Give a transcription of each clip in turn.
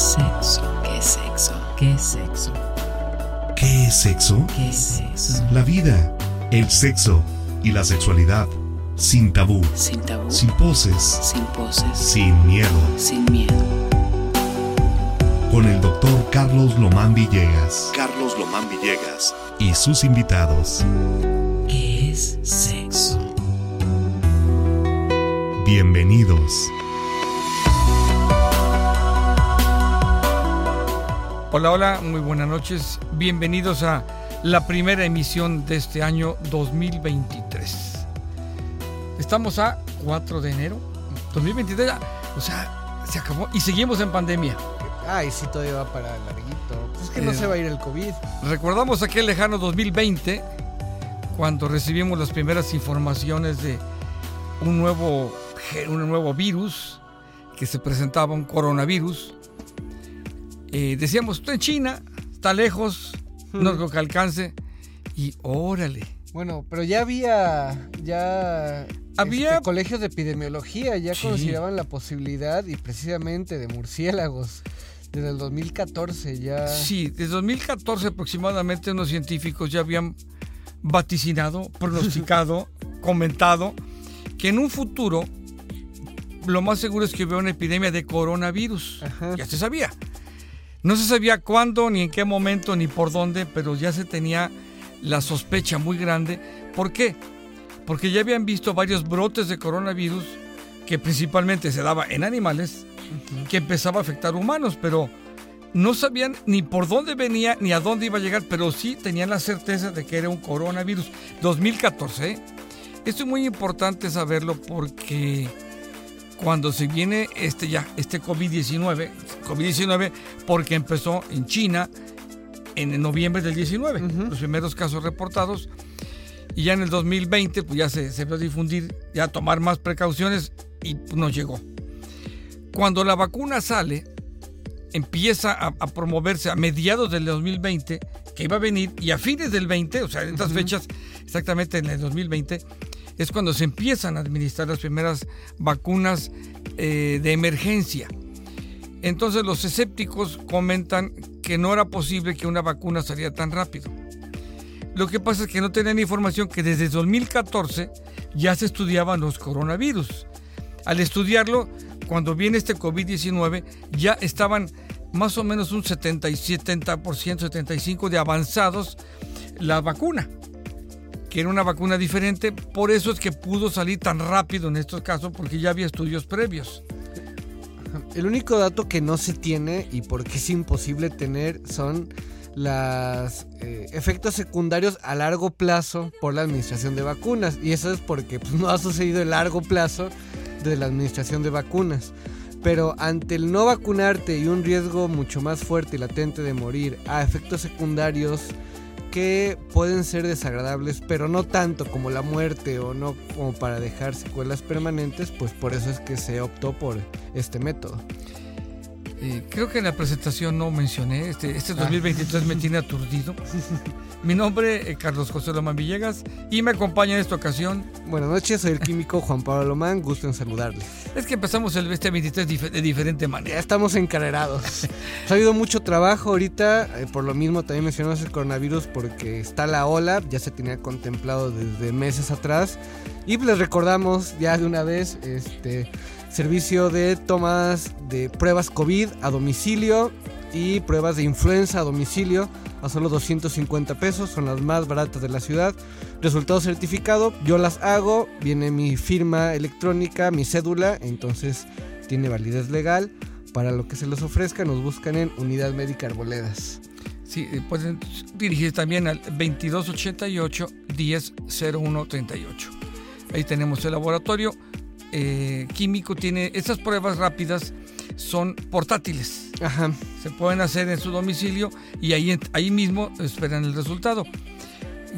sexo? ¿Qué es sexo? ¿Qué es sexo? ¿Qué es sexo? ¿Qué es sexo? La vida, el sexo y la sexualidad. Sin tabú, Sin tabú. sin poses, Sin poses. sin miedo. Sin miedo. Con el doctor Carlos Lomán Villegas. Carlos Lomán Villegas. Y sus invitados. ¿Qué es sexo? Bienvenidos. Hola, hola, muy buenas noches. Bienvenidos a la primera emisión de este año 2023. Estamos a 4 de enero 2023, ya, o sea, se acabó y seguimos en pandemia. Ay, sí, todavía va para larguito. Pues es que no Eh, se va a ir el COVID. Recordamos aquel lejano 2020 cuando recibimos las primeras informaciones de un nuevo, un nuevo virus que se presentaba, un coronavirus. Eh, decíamos, está en China, está lejos, no creo que alcance. Y órale, Bueno, pero ya había ya Había- este, colegios de epidemiología ya Sí. consideraban la posibilidad y precisamente de murciélagos desde el 2014 ya Sí, desde 2014 aproximadamente unos científicos ya habían vaticinado, pronosticado, comentado que en un futuro lo más seguro es que hubiera una epidemia de coronavirus. Ajá. Ya se sabía. No se sabía cuándo, ni en qué momento, ni por dónde, pero ya se tenía la sospecha muy grande. ¿Por qué? Porque ya habían visto varios brotes de coronavirus que principalmente se daba en animales, que empezaba a afectar humanos, pero no sabían ni por dónde venía ni a dónde iba a llegar, pero sí tenían la certeza de que era un coronavirus. 2014. ¿eh? Esto es muy importante saberlo porque cuando se viene este ya, este COVID-19, COVID-19 porque empezó en China en noviembre del 19, los primeros casos reportados, y ya en el 2020 pues ya se, se vio difundir, ya tomar más precauciones y pues, nos llegó. Cuando la vacuna sale, empieza a, a promoverse a mediados del 2020, que iba a venir, y a fines del 20, o sea, en estas fechas, exactamente en el 2020, es cuando se empiezan a administrar las primeras vacunas eh, de emergencia. Entonces los escépticos comentan que no era posible que una vacuna saliera tan rápido. Lo que pasa es que no tenían información que desde 2014 ya se estudiaban los coronavirus. Al estudiarlo, cuando viene este COVID-19, ya estaban más o menos un 70 y 70%, 75% de avanzados la vacuna, que era una vacuna diferente. Por eso es que pudo salir tan rápido en estos casos, porque ya había estudios previos. El único dato que no se tiene y porque es imposible tener son los efectos secundarios a largo plazo por la administración de vacunas. Y eso es porque pues, no ha sucedido el largo plazo de la administración de vacunas. Pero ante el no vacunarte y un riesgo mucho más fuerte y latente de morir a efectos secundarios que pueden ser desagradables, pero no tanto como la muerte o no como para dejar secuelas permanentes, pues por eso es que se optó por este método. Eh, creo que en la presentación no mencioné, este, este 2023 me tiene aturdido. Mi nombre es Carlos José Lomán Villegas y me acompaña en esta ocasión. Buenas noches, soy el químico Juan Pablo Lomán, gusto en saludarles. Es que empezamos el este 23 dif- de diferente Ya manera. estamos encarrerados. ha habido mucho trabajo ahorita, eh, por lo mismo también mencionamos el coronavirus porque está la ola, ya se tenía contemplado desde meses atrás. Y les recordamos ya de una vez este servicio de tomas de pruebas COVID a domicilio y pruebas de influenza a domicilio a solo 250 pesos, son las más baratas de la ciudad. Resultado certificado, yo las hago, viene mi firma electrónica, mi cédula, entonces tiene validez legal. Para lo que se les ofrezca, nos buscan en Unidad Médica Arboledas. Sí, eh, pueden dirigir también al 2288 100138. Ahí tenemos el laboratorio eh, químico. Tiene estas pruebas rápidas son portátiles. Ajá. Se pueden hacer en su domicilio y ahí, ahí mismo esperan el resultado.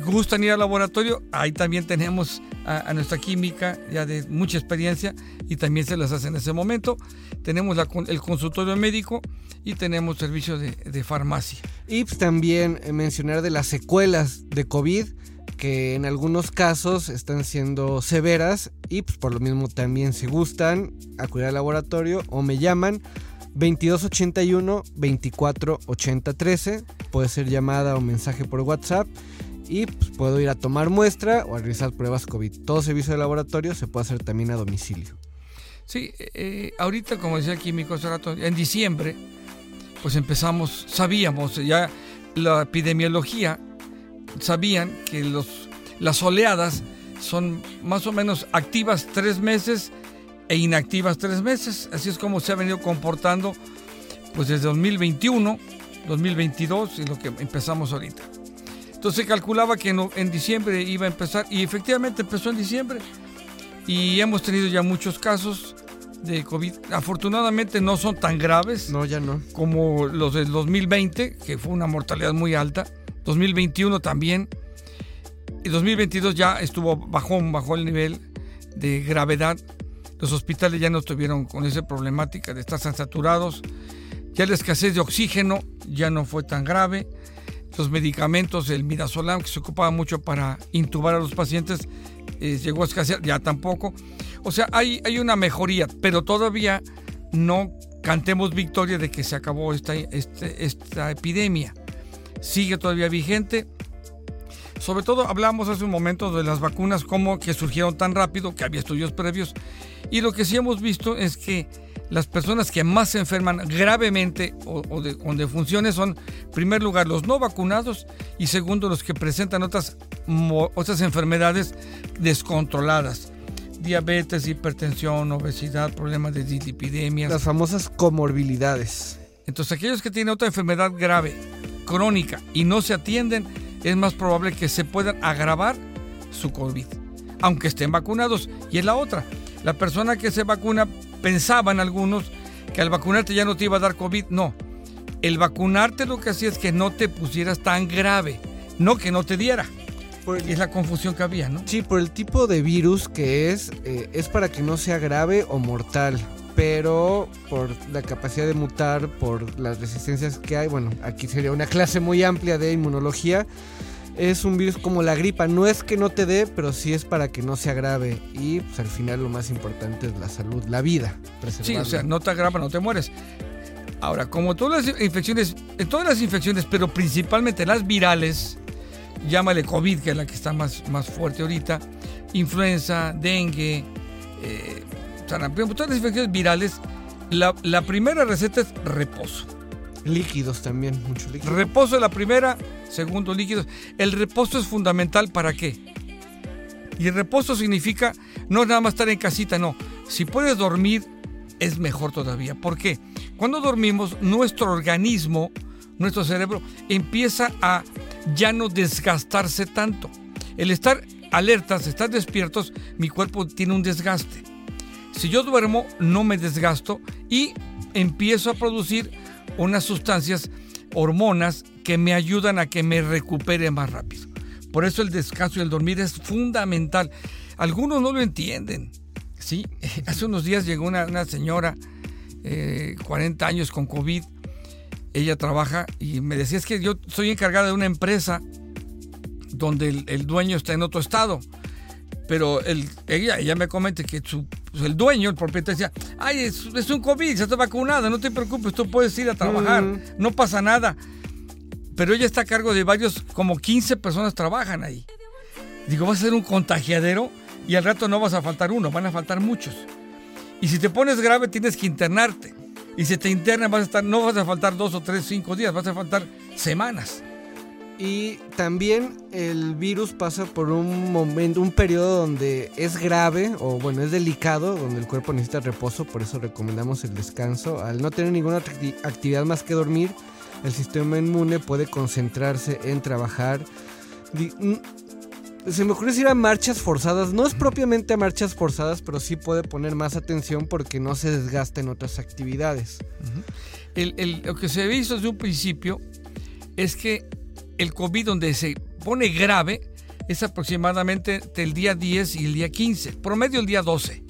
Gustan ir al laboratorio, ahí también tenemos a, a nuestra química ya de mucha experiencia y también se las hace en ese momento. Tenemos la el consultorio médico y tenemos servicio de, de farmacia. Y pues, también eh, mencionar de las secuelas de COVID que en algunos casos están siendo severas y pues por lo mismo también si gustan acudir al laboratorio o me llaman 2281 24 80 13. Puede ser llamada o mensaje por WhatsApp. Y pues, puedo ir a tomar muestra o a realizar pruebas COVID. Todo servicio de laboratorio se puede hacer también a domicilio. Sí, eh, ahorita, como decía aquí mi rato, en diciembre, pues empezamos, sabíamos, ya la epidemiología, sabían que los, las oleadas son más o menos activas tres meses e inactivas tres meses. Así es como se ha venido comportando pues desde 2021, 2022 y lo que empezamos ahorita. Entonces se calculaba que en, diciembre iba a empezar y efectivamente empezó en diciembre y hemos tenido ya muchos casos de COVID. Afortunadamente no son tan graves. No, ya no. Como los del 2020, que fue una mortalidad muy alta. 2021 también. Y 2022 ya estuvo bajó, bajó el nivel de gravedad. Los hospitales ya no estuvieron con esa problemática de estar saturados. Ya la escasez de oxígeno ya no fue tan grave. Los medicamentos, el midazolam, que se ocupaba mucho para intubar a los pacientes, eh, llegó a escasear, ya tampoco. O sea, hay, hay una mejoría, pero todavía no cantemos victoria de que se acabó esta, este, esta epidemia. Sigue todavía vigente. Sobre todo hablamos hace un momento de las vacunas, como que surgieron tan rápido, que había estudios previos. Y lo que sí hemos visto es que las personas que más se enferman gravemente o, de, con defunciones son, en primer lugar, los no vacunados y segundo, los que presentan otras, otras enfermedades descontroladas diabetes, hipertensión, obesidad, problemas de dislipidemias. Las famosas comorbilidades. Entonces, aquellos que tienen otra enfermedad grave, crónica y no se atienden, es más probable que se puedan agravar su COVID, aunque estén vacunados. Y es la otra, la persona que se vacuna, pensaban algunos que al vacunarte ya no te iba a dar COVID. No, el vacunarte lo que hacía es que no te pusieras tan grave, no que no te diera es la confusión que había, ¿no? Sí, por el tipo de virus que es, eh, es para que no sea grave o mortal. Pero por la capacidad de mutar, por las resistencias que hay, bueno, aquí sería una clase muy amplia de inmunología. Es un virus como la gripa, no es que no te dé, pero sí es para que no sea grave. Y pues al final lo más importante es la salud, la vida. Sí, o sea, no te agrava, no te mueres. Ahora, como todas las infecciones, en todas las infecciones, pero principalmente las virales, llámale COVID, que es la que está más, más fuerte ahorita, influenza, dengue, eh, sarampión, todas las infecciones virales, la, la, primera receta es reposo. Líquidos también, mucho líquido. Reposo es la primera, segundo líquidos. El reposo es fundamental para qué? Y el reposo significa no nada más estar en casita, no. Si puedes dormir, es mejor todavía. ¿Por qué? Cuando dormimos, nuestro organismo, nuestro cerebro, empieza a ya no desgastarse tanto. El estar alertas, estar despiertos, mi cuerpo tiene un desgaste. Si yo duermo, no me desgasto y empiezo a producir unas sustancias, hormonas, que me ayudan a que me recupere más rápido. Por eso el descanso y el dormir es fundamental. Algunos no lo entienden. ¿sí? Hace unos días llegó una, señora, 40 eh, años con COVID, ella trabaja y me decía es que yo soy encargada de una empresa donde el, dueño está en otro estado. Pero el, ella, ella me comenta que su, pues, el dueño, el propietario, decía, ay, es, un COVID, ya está vacunada, no te preocupes, tú puedes ir a trabajar, no pasa nada. Pero ella está a cargo de varios, como 15 personas trabajan ahí. Digo, va a ser un contagiadero y al rato no vas a faltar uno, van a faltar muchos. Y si te pones grave tienes que internarte. Y si te internas vas a estar, no vas a faltar dos o tres, cinco días, vas a faltar semanas. Y también el virus pasa por un momento, un periodo donde es grave o bueno, es delicado, donde el cuerpo necesita reposo, por eso recomendamos el descanso. Al no tener ninguna actividad más que dormir, el sistema inmune puede concentrarse en trabajar se me ocurre ir a marchas forzadas. No es propiamente a marchas forzadas, pero sí puede poner más atención porque no se desgasta en otras actividades. lo que se ha visto desde un principio es que el COVID donde se pone grave es aproximadamente entre el día 10 y el día 15, promedio el día 12.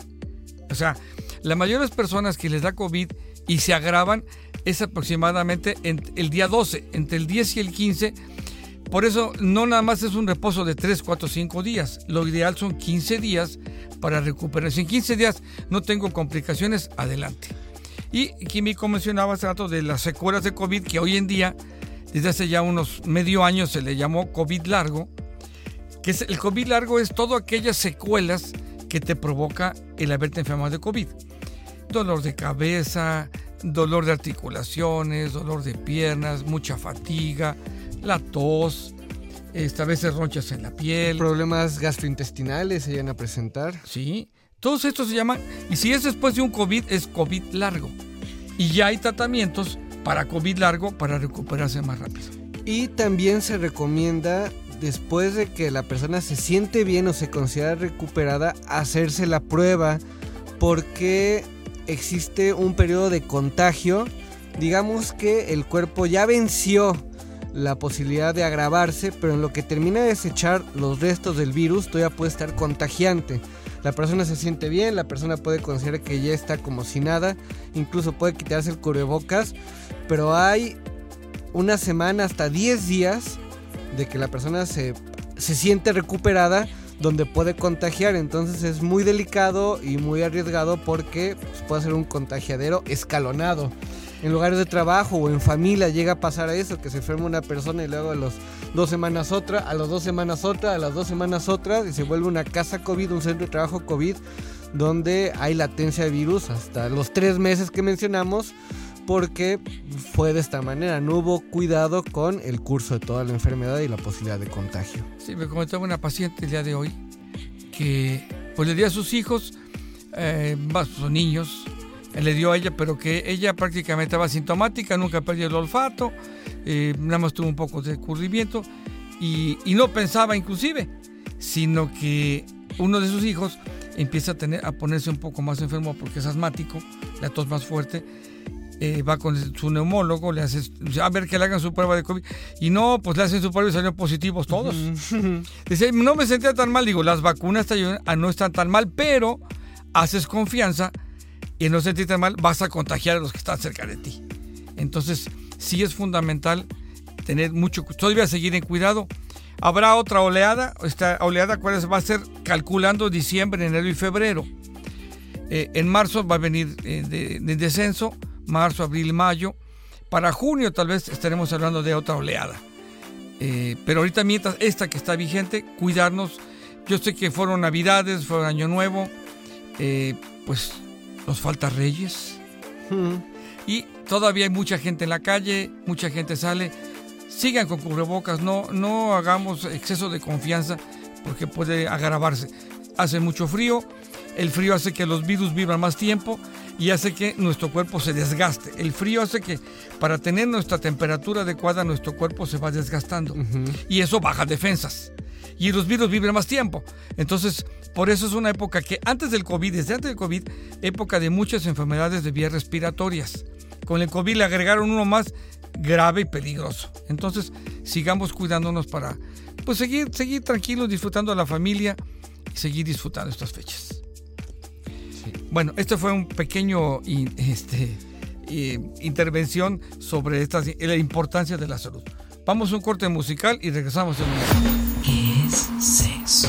O sea, las personas que les da COVID y se agravan es aproximadamente el día 12, entre el 10 y el 15 por eso no nada más es un reposo de 3, 4, 5 días. Lo ideal son 15 días para recuperar. Si en 15 días no tengo complicaciones, adelante. Y Químico mencionaba hace rato de las secuelas de COVID que hoy en día, desde hace ya unos medio año, se le llamó COVID largo. Que es, el COVID largo es todas aquellas secuelas que te provoca el haberte enfermado de COVID. Dolor de cabeza, dolor de articulaciones, dolor de piernas, mucha fatiga, la tos, esta veces ronchas en la piel. Problemas gastrointestinales se llegan a presentar. Sí, todos estos se llaman, y si es después de un COVID, es COVID largo. Y ya hay tratamientos para COVID largo para recuperarse más rápido. Y también se recomienda, después de que la persona se siente bien o se considera recuperada, hacerse la prueba porque existe un periodo de contagio. Digamos que el cuerpo ya venció la posibilidad de agravarse, pero en lo que termina de desechar los restos del virus todavía puede estar contagiante. La persona se siente bien, la persona puede considerar que ya está como si nada, incluso puede quitarse el cubrebocas, pero hay una semana hasta 10 días de que la persona se, se siente recuperada donde puede contagiar, entonces es muy delicado y muy arriesgado porque pues, puede ser un contagiadero escalonado. En lugares de trabajo o en familia llega a pasar eso, que se enferma una persona y luego a las dos semanas otra, a las dos semanas otra, a las dos semanas otra, y se vuelve una casa COVID, un centro de trabajo COVID, donde hay latencia de virus hasta los tres meses que mencionamos, porque fue de esta manera, no hubo cuidado con el curso de toda la enfermedad y la posibilidad de contagio. Sí, me comentaba una paciente el día de hoy que pues le dio a sus hijos, eh, son niños, le dio a ella, pero que ella prácticamente estaba sintomática, nunca perdió el olfato, eh, nada más tuvo un poco de escurrimiento y, y, no pensaba inclusive, sino que uno de sus hijos empieza a, tener, a ponerse un poco más enfermo porque es asmático, la tos más fuerte, eh, va con su neumólogo, le hace, a ver que le hagan su prueba de COVID, y no, pues le hacen su prueba y salieron positivos todos. Dice, no me sentía tan mal, digo, las vacunas te no están tan mal, pero haces confianza y no sentirte mal, vas a contagiar a los que están cerca de ti. Entonces, sí es fundamental tener mucho, todavía seguir en cuidado. Habrá otra oleada, esta oleada cuál va a ser calculando diciembre, enero y febrero. Eh, en marzo va a venir eh, de, de, descenso, marzo, abril, mayo. Para junio tal vez estaremos hablando de otra oleada. Eh, pero ahorita mientras esta que está vigente, cuidarnos. Yo sé que fueron navidades, fue año nuevo, eh, pues nos falta Reyes. Mm. Y todavía hay mucha gente en la calle, mucha gente sale. Sigan con cubrebocas, no, no hagamos exceso de confianza porque puede agravarse. Hace mucho frío, el frío hace que los virus vivan más tiempo y hace que nuestro cuerpo se desgaste. El frío hace que para tener nuestra temperatura adecuada nuestro cuerpo se va desgastando uh -huh. y eso baja defensas. Y los virus viven más tiempo. Entonces, por eso es una época que antes del COVID, desde antes del COVID, época de muchas enfermedades de vías respiratorias. Con el COVID le agregaron uno más grave y peligroso. Entonces, sigamos cuidándonos para pues seguir, seguir tranquilos, disfrutando a la familia y seguir disfrutando estas fechas. Bueno, este fue un pequeño este, intervención sobre esta, la importancia de la salud. Vamos a un corte musical y regresamos en un momento. Es sexo.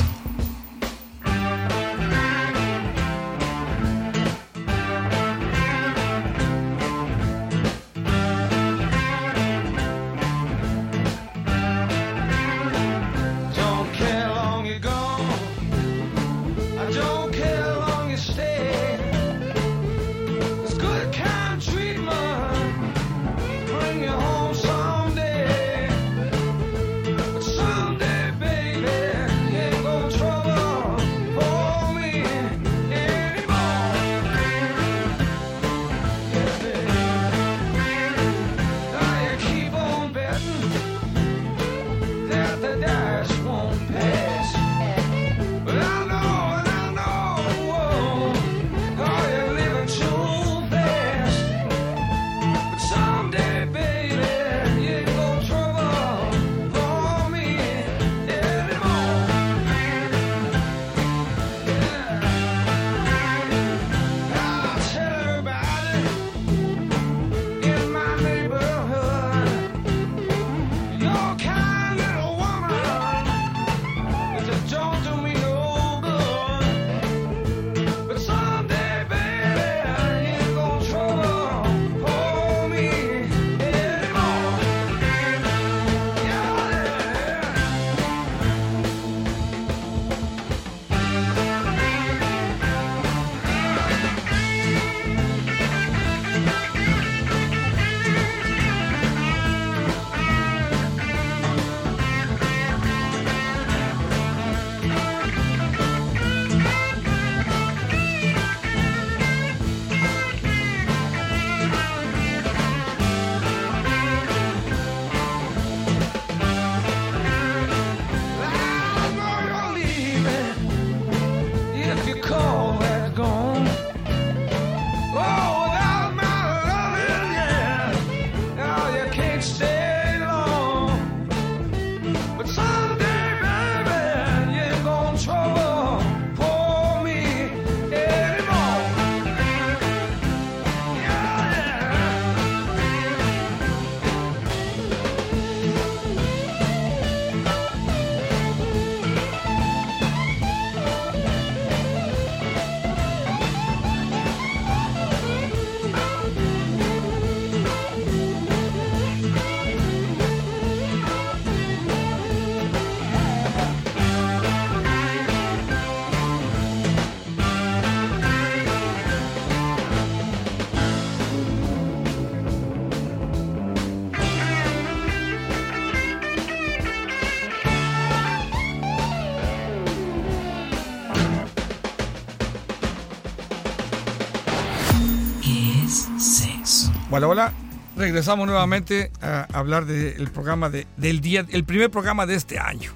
Hola, hola. Regresamos nuevamente a hablar del programa de, del día, el primer programa de este año.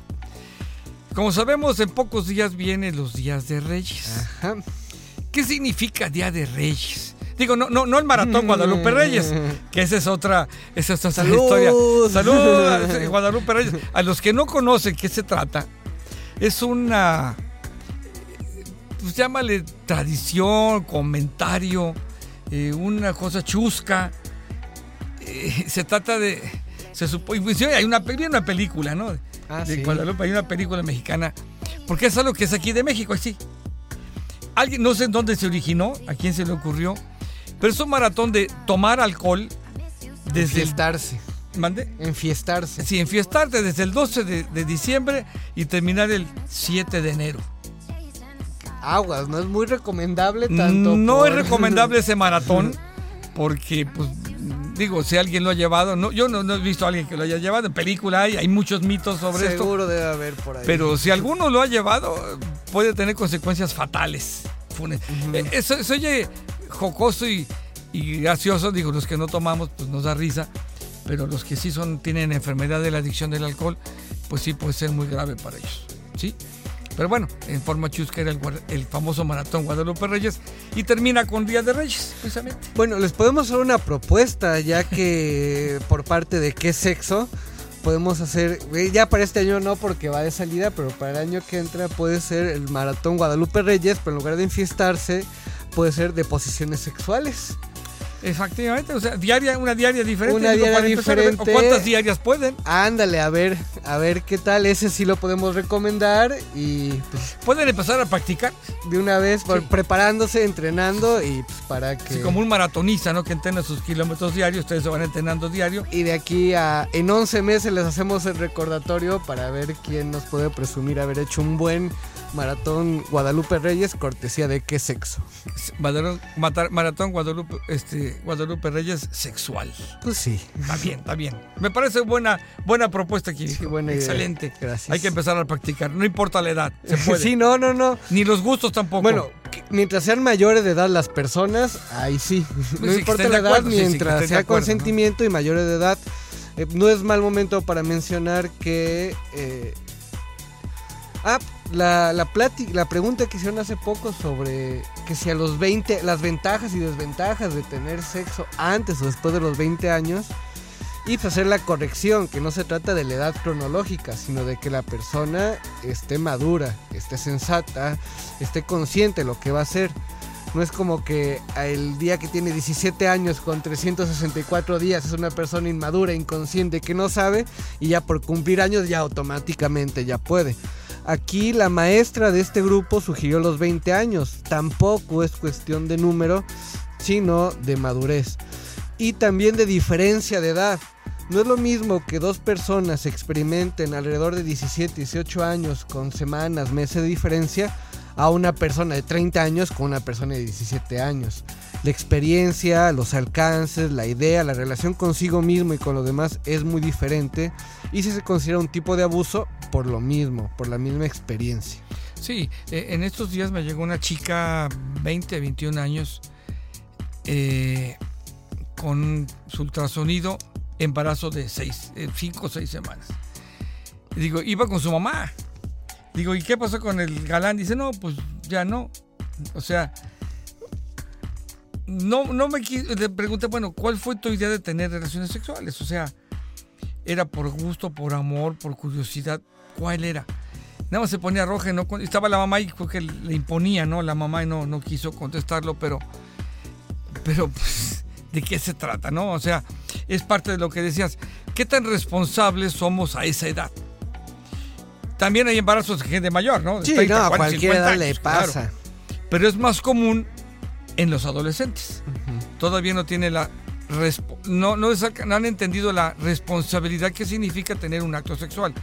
Como sabemos, en pocos días vienen los días de Reyes. Ajá. ¿Qué significa Día de Reyes? Digo, no, no, no el maratón Guadalupe Reyes, que esa es otra, esa es otra Salud. historia. Salud, a Guadalupe Reyes. A los que no conocen qué se trata, es una, pues llámale tradición, comentario, eh, una cosa chusca. Eh, se trata de, se supone, pues, hay una, hay una película, ¿no? Ah, de sí. Guadalupe, hay una película mexicana, porque es algo que es aquí de México, sí. Alguien, no sé en dónde se originó, a quién se le ocurrió, pero es un maratón de tomar alcohol desde. Enfiestarse. ¿Mande? Enfiestarse. Sí, enfiestarte desde el 12 de, de diciembre y terminar el 7 de enero. Aguas, no es muy recomendable tanto. no por- es recomendable ese maratón porque, pues, digo, si alguien lo ha llevado, no, yo no, no he visto a alguien que lo haya llevado, en película hay, hay muchos mitos sobre esto, Seguro debe haber por ahí. pero si alguno lo ha llevado, puede tener consecuencias fatales. Fune- Eh, Eso, eso oye jocoso y, y gracioso, digo, los que no tomamos, pues nos da risa, pero los que sí son, tienen enfermedad de la adicción del alcohol, pues sí puede ser muy grave para ellos, ¿sí? Pero bueno, en forma chusca era el, el famoso maratón Guadalupe Reyes y termina con Día de Reyes, precisamente. Bueno, les podemos hacer una propuesta, ya que por parte de qué sexo podemos hacer, eh, ya para este año no porque va de salida, pero para el año que entra puede ser el maratón Guadalupe Reyes, pero en lugar de enfiestarse puede ser de posiciones sexuales. Efectivamente, o sea, diaria, una diaria diferente. Una digo, diaria ver, ¿o diferente. ¿Cuántas diarias pueden? Ándale, a ver, a ver qué tal, ese sí lo podemos recomendar y pues Pueden empezar a practicar, de una vez Sí. preparándose, entrenando y pues para que... así como un maratonista, ¿no? Que entrena sus kilómetros diarios, ustedes se van entrenando diario. Y de aquí a en 11 meses les hacemos el recordatorio para ver quién nos puede presumir haber hecho un buen maratón Guadalupe Reyes, cortesía de qué sexo. Maratón, Guadalupe, este, Guadalupe Reyes sexual. Pues sí. Está bien, está bien. Me parece buena, buena propuesta aquí. Sí, buena idea. Excelente. Gracias. Hay que empezar a practicar. No importa la edad. Se puede. Sí, no, no, no. Ni los gustos tampoco. Bueno, mientras sean mayores de edad las personas, ahí sí. No Pues que importa la edad, acuerdo, sí, mientras sea acuerdo, ¿no? consentimiento y mayores de edad. Eh, no es mal momento para mencionar que... eh, ah, la, la, plati- la pregunta que hicieron hace poco sobre que si a los 20, las ventajas y desventajas de tener sexo antes o después de los 20 años, y pues hacer la corrección, que no se trata de la edad cronológica, sino de que la persona esté madura, esté sensata, esté consciente de lo que va a hacer. No es como que el día que tiene 17 años con 364 días es una persona inmadura, inconsciente, que no sabe y ya por cumplir años ya automáticamente ya puede. Aquí la maestra de este grupo sugirió los 20 años. Tampoco es cuestión de número, sino de madurez. Y también de diferencia de edad. No es lo mismo que dos personas experimenten alrededor de 17, 18 años con semanas, meses de diferencia a una persona de 30 años con una persona de 17 años. La experiencia, los alcances, la idea, la relación consigo mismo y con los demás es muy diferente y si se considera un tipo de abuso por lo mismo, por la misma experiencia. Sí, eh, en estos días me llegó una chica 20, 21 años eh, con su ultrasonido, embarazo de 5 o 6 semanas. Digo, iba con su mamá. Digo, ¿y qué pasó con el galán? Dice, no, pues ya no. O sea, no, no me le pregunté, bueno, ¿cuál fue tu idea de tener relaciones sexuales? O sea, ¿era por gusto, por amor, por curiosidad? ¿Cuál era? Nada más se ponía roja, no estaba la mamá y creo que le imponía, ¿no? La mamá y no, no quiso contestarlo, pero, pero pues, ¿de qué se trata, no? O sea, es parte de lo que decías. ¿Qué tan responsables somos a esa edad? También hay embarazos de gente mayor, ¿no? Sí, 30, no, a 40, cualquier 50 edad le años, claro. pasa. Pero es más común en los adolescentes. Todavía no tiene la no, no, no han entendido la responsabilidad que significa tener un acto sexual.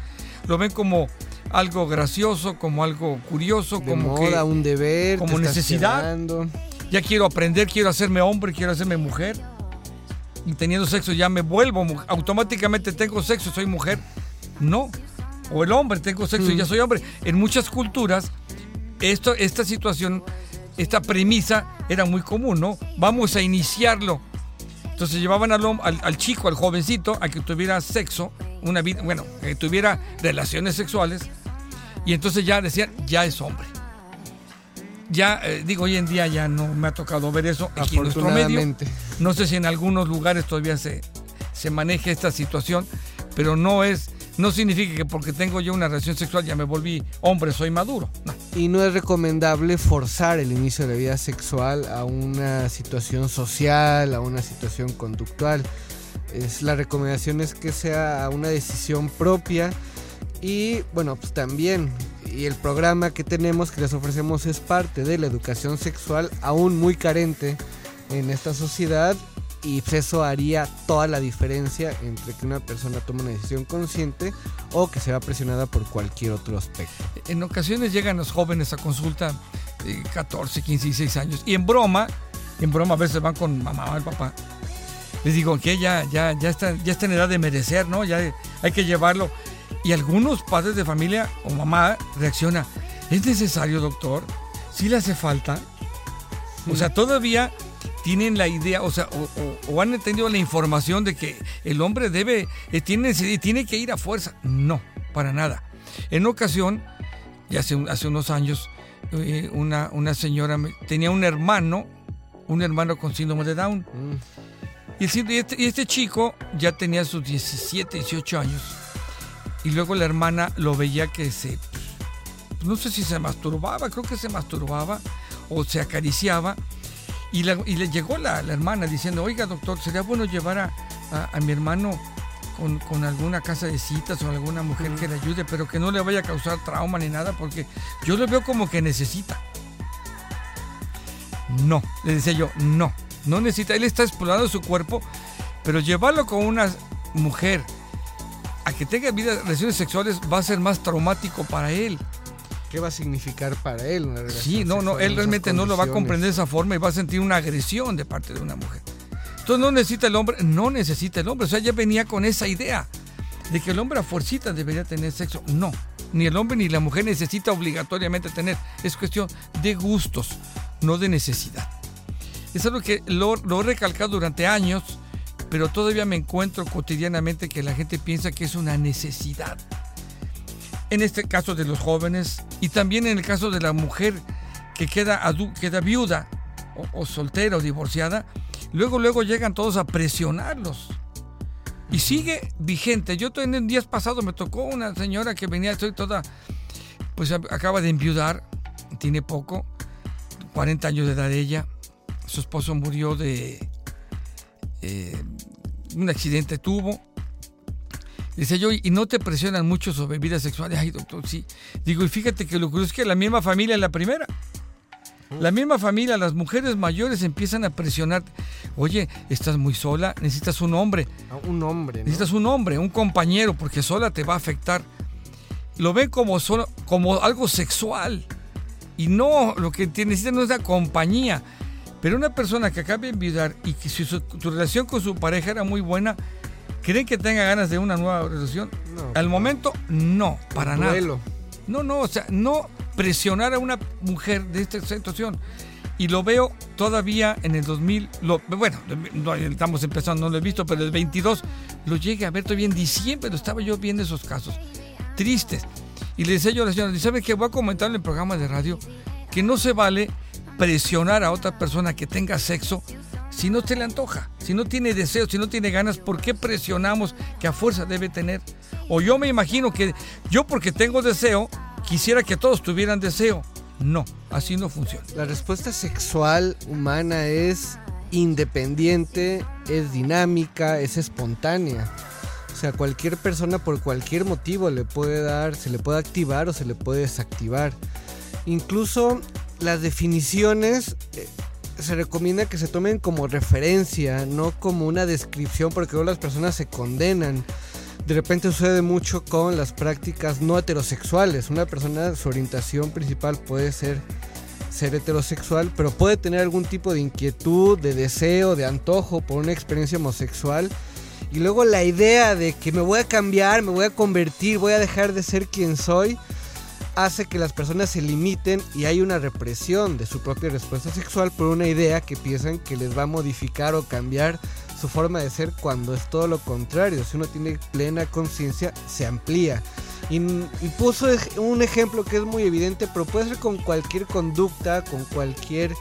Lo ven como algo gracioso, como algo curioso, De como moda, que un deber, como necesidad. quedando. ya quiero aprender, quiero hacerme hombre, quiero hacerme mujer. Y teniendo sexo ya me vuelvo. Automáticamente tengo sexo, soy mujer. No. O el hombre, tengo sexo y ya soy hombre. En muchas culturas, esto, esta situación esta premisa era muy común, ¿no? Vamos a iniciarlo. Entonces llevaban al, al- al chico, al jovencito, a que tuviera sexo, una vida, bueno, que tuviera relaciones sexuales, y entonces ya decían, ya es hombre. Ya, eh, digo, hoy en día ya no me ha tocado ver eso aquí en nuestro medio. No sé si en algunos lugares todavía se, se maneja esta situación, pero no es, no significa que porque tengo yo una relación sexual ya me volví hombre, soy maduro. Y no es recomendable forzar el inicio de la vida sexual a una situación social, a una situación conductual. Es, la recomendación es que sea una decisión propia y bueno, pues también, y el programa que tenemos que les ofrecemos es parte de la educación sexual aún muy carente en esta sociedad y pues eso haría toda la diferencia entre que una persona tome una decisión consciente o que sea presionada por cualquier otro aspecto. En ocasiones llegan los jóvenes a consulta, eh, 14, 15, 16 años, y en broma, en broma a veces van con mamá o el papá. Les digo que ya, ya, ya, está, ya está en edad de merecer, ¿no? Ya hay que llevarlo. Y algunos padres de familia o mamá reacciona, ¿es necesario, doctor? ¿Sí le hace falta? O sea, todavía tienen la idea, o sea, o, o- o han tenido la información de que el hombre debe, eh, tiene, tiene que ir a fuerza. No, para nada. En ocasión, ya hace, hace unos años, eh, una, una señora me- tenía un hermano, un hermano con síndrome de Down. Mm. Y, este, y este chico ya tenía sus 17, 18 años. Y luego la hermana lo veía que se, no sé si se masturbaba, creo que se masturbaba o se acariciaba. Y, la- y le llegó la, la hermana diciendo, oiga doctor, sería bueno llevar a, a- a mi hermano con, con alguna casa de citas o alguna mujer que le ayude, pero que no le vaya a causar trauma ni nada, porque yo lo veo como que necesita. No, le decía yo, no, no necesita. Él está explorando su cuerpo, pero llevarlo con una mujer a que tenga vida, relaciones sexuales va a ser más traumático para él. ¿Qué va a significar para él una relación Sí, no, no, él realmente no lo va a comprender de esa forma y va a sentir una agresión de parte de una mujer. Entonces no necesita el hombre, no necesita el hombre. O sea, ya venía con esa idea de que el hombre a fuercita debería tener sexo. No, ni el hombre ni la mujer necesita obligatoriamente tener. Es cuestión de gustos, no de necesidad. Es algo que lo, lo he recalcado durante años, pero todavía me encuentro cotidianamente que la gente piensa que es una necesidad. En este caso de los jóvenes y también en el caso de la mujer que queda, queda viuda o, o soltera o divorciada, luego luego llegan todos a presionarlos. Y sigue vigente. Yo en el días pasado me tocó una señora que venía, estoy toda, pues acaba de enviudar, tiene poco, 40 años de edad ella. Su esposo murió de eh, un accidente tuvo. Dice yo, ¿y no te presionan mucho sobre vida sexual? Ay, doctor, sí. Digo, y fíjate que lo curioso es que la misma familia es la primera. La misma familia, las mujeres mayores empiezan a presionar. Oye, estás muy sola, necesitas un hombre. A un hombre, ¿no? Necesitas un hombre, un compañero, porque sola te va a afectar. Lo ven como, solo, como algo sexual. Y no, lo que te necesita no es la compañía. Pero una persona que acaba de enviudar y que si su, tu relación con su pareja era muy buena, ¿creen que tenga ganas de una nueva relación? No, Al momento, no, para nada. No, no, o sea, no presionar a una mujer de esta situación. Y lo veo todavía en el 2000, lo- bueno, no, estamos empezando, no lo he visto, pero el 22 lo llegué a ver todavía en diciembre, lo estaba yo viendo esos casos, tristes. Y le decía yo a la señora, ¿sabe qué? Voy a comentar en el programa de radio que no se vale presionar a otra persona que tenga sexo si no se le antoja, si no tiene deseo, si no tiene ganas, ¿por qué presionamos que a fuerza debe tener? O yo me imagino que yo porque tengo deseo, quisiera que todos tuvieran deseo. No, así no funciona. La respuesta sexual humana es independiente, es dinámica, es espontánea. O sea, cualquier persona por cualquier motivo le puede dar, se le puede activar o se le puede desactivar. Incluso las definiciones eh, se recomienda que se tomen como referencia, no como una descripción, porque luego las personas se condenan. De repente sucede mucho con las prácticas no heterosexuales. Una persona, su orientación principal puede ser ser heterosexual, pero puede tener algún tipo de inquietud, de deseo, de antojo por una experiencia homosexual. Y luego la idea de que me voy a cambiar, me voy a convertir, voy a dejar de ser quien soy, hace que las personas se limiten y hay una represión de su propia respuesta sexual por una idea que piensan que les va a modificar o cambiar su forma de ser cuando es todo lo contrario. Si uno tiene plena conciencia, se amplía. Y, puso un ejemplo que es muy evidente, pero puede ser con cualquier conducta, con cualquier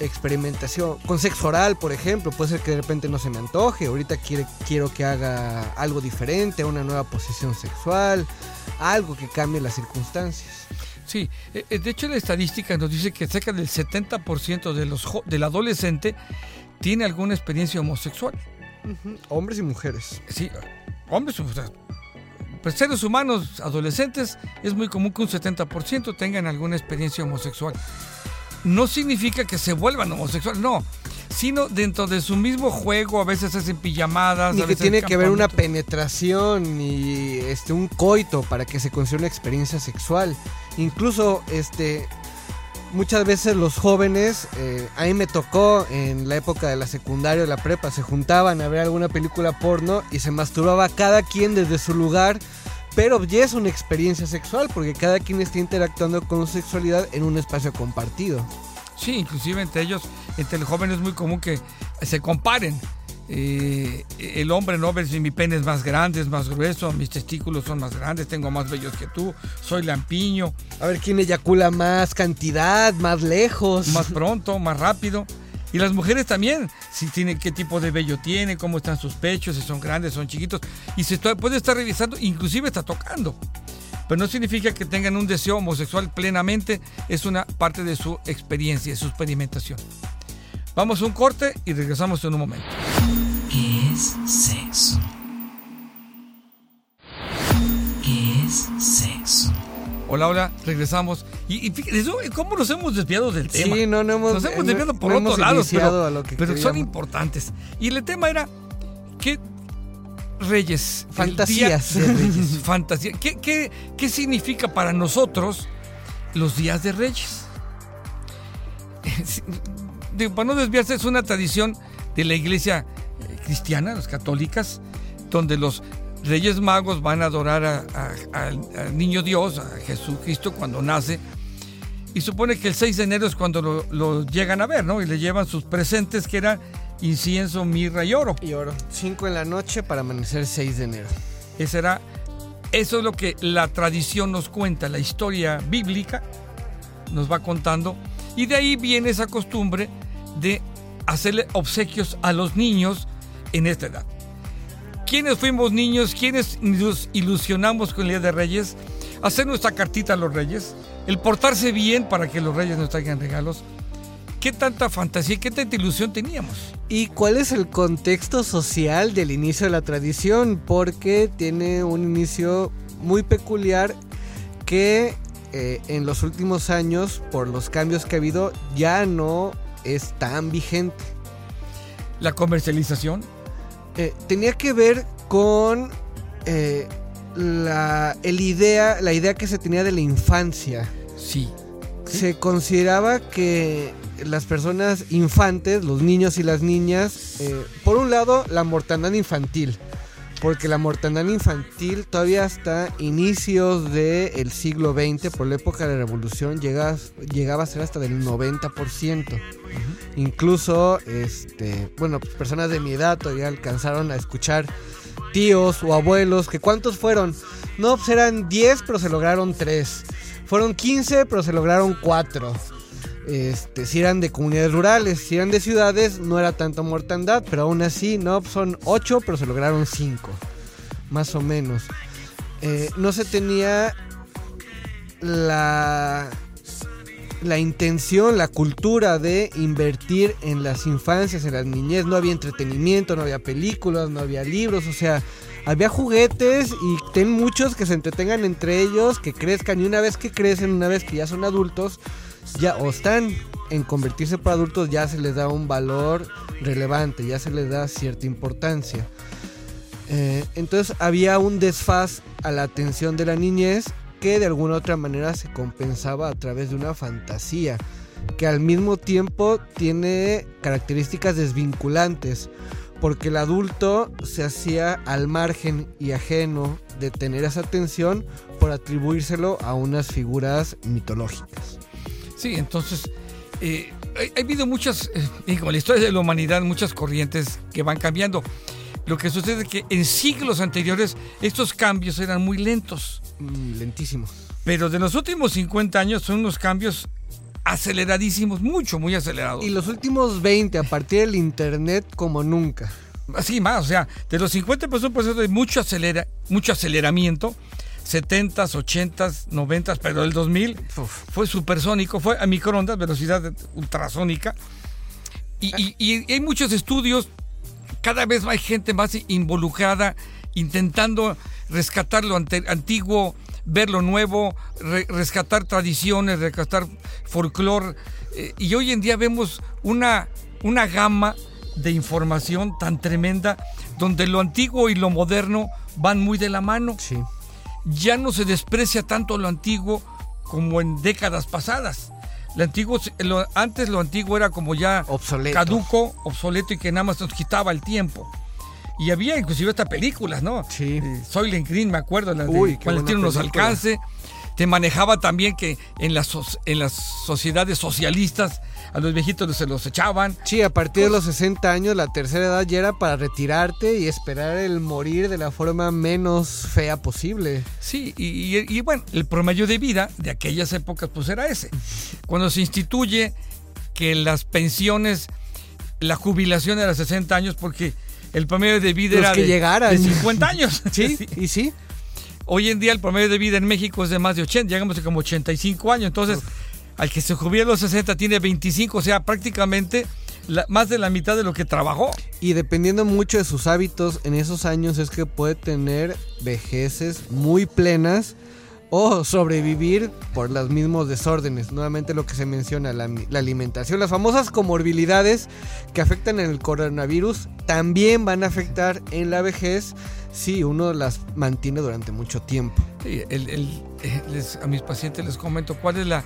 experimentación. Con sexo oral, por ejemplo, puede ser que de repente no se me antoje. Ahorita quiere, quiero que haga algo diferente, una nueva posición sexual, algo que cambie las circunstancias. Sí, eh, eh, de hecho la estadística nos dice que cerca del 70% de los del adolescente tiene alguna experiencia homosexual. Uh -huh. Hombres y mujeres. Sí, hombres y mujeres. Pues seres humanos adolescentes es muy común que un 70% tengan alguna experiencia homosexual. No significa que se vuelvan homosexuales, no, sino dentro de su mismo juego a veces hacen pijamadas. A que veces tiene que haber una penetración y este un coito para que se considere una experiencia sexual. Incluso este muchas veces los jóvenes, eh, a mí me tocó en la época de la secundaria o la prepa, se juntaban a ver alguna película porno y se masturbaba cada quien desde su lugar, pero ya es una experiencia sexual porque cada quien está interactuando con su sexualidad en un espacio compartido. Sí, inclusive entre ellos, entre el joven es muy común que se comparen. Eh, el hombre no ve si mi pene es más grande, es más grueso, mis testículos son más grandes, tengo más vellos que tú, soy lampiño, A ver quién eyacula más cantidad, más lejos. más pronto, más rápido. Y las mujeres también, si tienen qué tipo de vello tienen, cómo están sus pechos, si son grandes, son chiquitos. Y se está- puede estar revisando, inclusive está tocando. Pero no significa que tengan un deseo homosexual plenamente, es una parte de su experiencia, de su experimentación. Vamos a un corte y regresamos en un momento. ¿Qué es sexo? ¿Qué es sexo? Hola, hola, regresamos. Y, y fíjense, ¿cómo nos hemos desviado del Sí, tema? no, no hemos- Nos hemos no- desviado por no otros lados, pero, pero son importantes. Y el tema era, ¿qué reyes? Fantasías día de Reyes. Fantasía. ¿Qué, qué, qué significa para nosotros los días de reyes? Para no desviarse, es una tradición de la iglesia eh, cristiana, las católicas, donde los reyes magos van a adorar a- a- al al niño Dios, a Jesucristo, cuando nace. Y supone que el 6 de enero es cuando lo, lo llegan a ver, ¿no? Y le llevan sus presentes, que eran incienso, mirra y oro. Y oro. 5 en la noche para amanecer 6 de enero. Ese era, eso es lo que la tradición nos cuenta, la historia bíblica nos va contando. Y de ahí viene esa costumbre de hacerle obsequios a los niños en esta edad. ¿Quiénes fuimos niños? ¿Quiénes nos ilusionamos con el Día de Reyes? Hacer nuestra cartita a los reyes, el portarse bien para que los reyes nos traigan regalos. ¿Qué tanta fantasía, qué tanta ilusión teníamos? ¿Y cuál es el contexto social del inicio de la tradición? Porque tiene un inicio muy peculiar que eh, en los últimos años, por los cambios que ha habido, ya no es tan vigente. La comercialización, Eh, tenía que ver con eh, la, el idea, la idea que se tenía de la infancia. sí. Se consideraba que las personas infantes, los niños y las niñas, eh, por un lado la mortandad infantil, porque la mortandad infantil todavía hasta inicios del siglo XX, por la época de la revolución, llega, llegaba a ser hasta del 90%. Incluso, este, bueno, pues, personas de mi edad todavía alcanzaron a escuchar tíos o abuelos, que cuántos fueron. No, pues eran 10, pero se lograron 3. Fueron 15, pero se lograron 4. Este, si eran de comunidades rurales, si eran de ciudades, no era tanta mortandad, pero aún así, no, son 8, pero se lograron 5. Más o menos. Eh, no se tenía la, la intención, la cultura de invertir en las infancias, en las niñez. No había entretenimiento, no había películas, no había libros, o sea, había juguetes y ten muchos que se entretengan entre ellos, que crezcan y una vez que crecen, una vez que ya son adultos, ya o están en convertirse por adultos, ya se les da un valor relevante, ya se les da cierta importancia. Eh, entonces había un desfaz a la atención de la niñez que de alguna otra manera se compensaba a través de una fantasía que al mismo tiempo tiene características desvinculantes porque el adulto se hacía al margen y ajeno de tener esa atención por atribuírselo a unas figuras mitológicas. Sí, entonces eh, ha habido muchas, eh, como la historia de la humanidad, muchas corrientes que van cambiando. Lo que sucede es que en siglos anteriores estos cambios eran muy lentos, Mm, lentísimo. pero de los últimos 50 años son unos cambios aceleradísimos, mucho, muy acelerados. Y los últimos 20, a partir del internet, como nunca. Así más, o sea, de los 50 pues un proceso de mucho, acelera, mucho aceleramiento, 70s, 80s, 90s, pero el 2000 Uf. fue supersónico, fue a microondas, velocidad ultrasónica. Y, y- y hay muchos estudios, cada vez hay gente más involucrada, intentando rescatar lo antiguo, ver lo nuevo, re- rescatar tradiciones, rescatar folclore. eh, y hoy en día vemos una, una gama de información tan tremenda, donde lo antiguo y lo moderno van muy de la mano Sí. Ya no se desprecia tanto lo antiguo como en décadas pasadas. Lo antiguo, lo- antes lo antiguo era como ya Obsoleto. caduco, obsoleto y que nada más nos quitaba el tiempo. Y había inclusive hasta películas, ¿no? Sí. Eh, Soylent Green, me acuerdo, la de Uy, qué cuando tiene unos alcances. Te manejaba también que en las, en las sociedades socialistas a los viejitos se los echaban. Sí, a partir de los 60 años, la tercera edad ya era para retirarte y esperar el morir de la forma menos fea posible. Sí, y, y- y bueno, el promedio de vida de aquellas épocas pues era ese. Cuando se instituye que las pensiones, la jubilación era 60 años porque el promedio de vida Los era que de, llegaran. de 50 años. Sí, y sí. Hoy en día el promedio de vida en México es de más de 80, llegamos a como 85 años. Entonces, al que se jubila a los 60 tiene 25, o sea, prácticamente la- más de la mitad de lo que trabajó. Y dependiendo mucho de sus hábitos en esos años es que puede tener vejeces muy plenas o sobrevivir por los mismos desórdenes. Nuevamente lo que se menciona, la, la alimentación. Las famosas comorbilidades que afectan el coronavirus también van a afectar en la vejez si uno las mantiene durante mucho tiempo. Sí, el- el- eh, les- a mis pacientes les comento cuál es la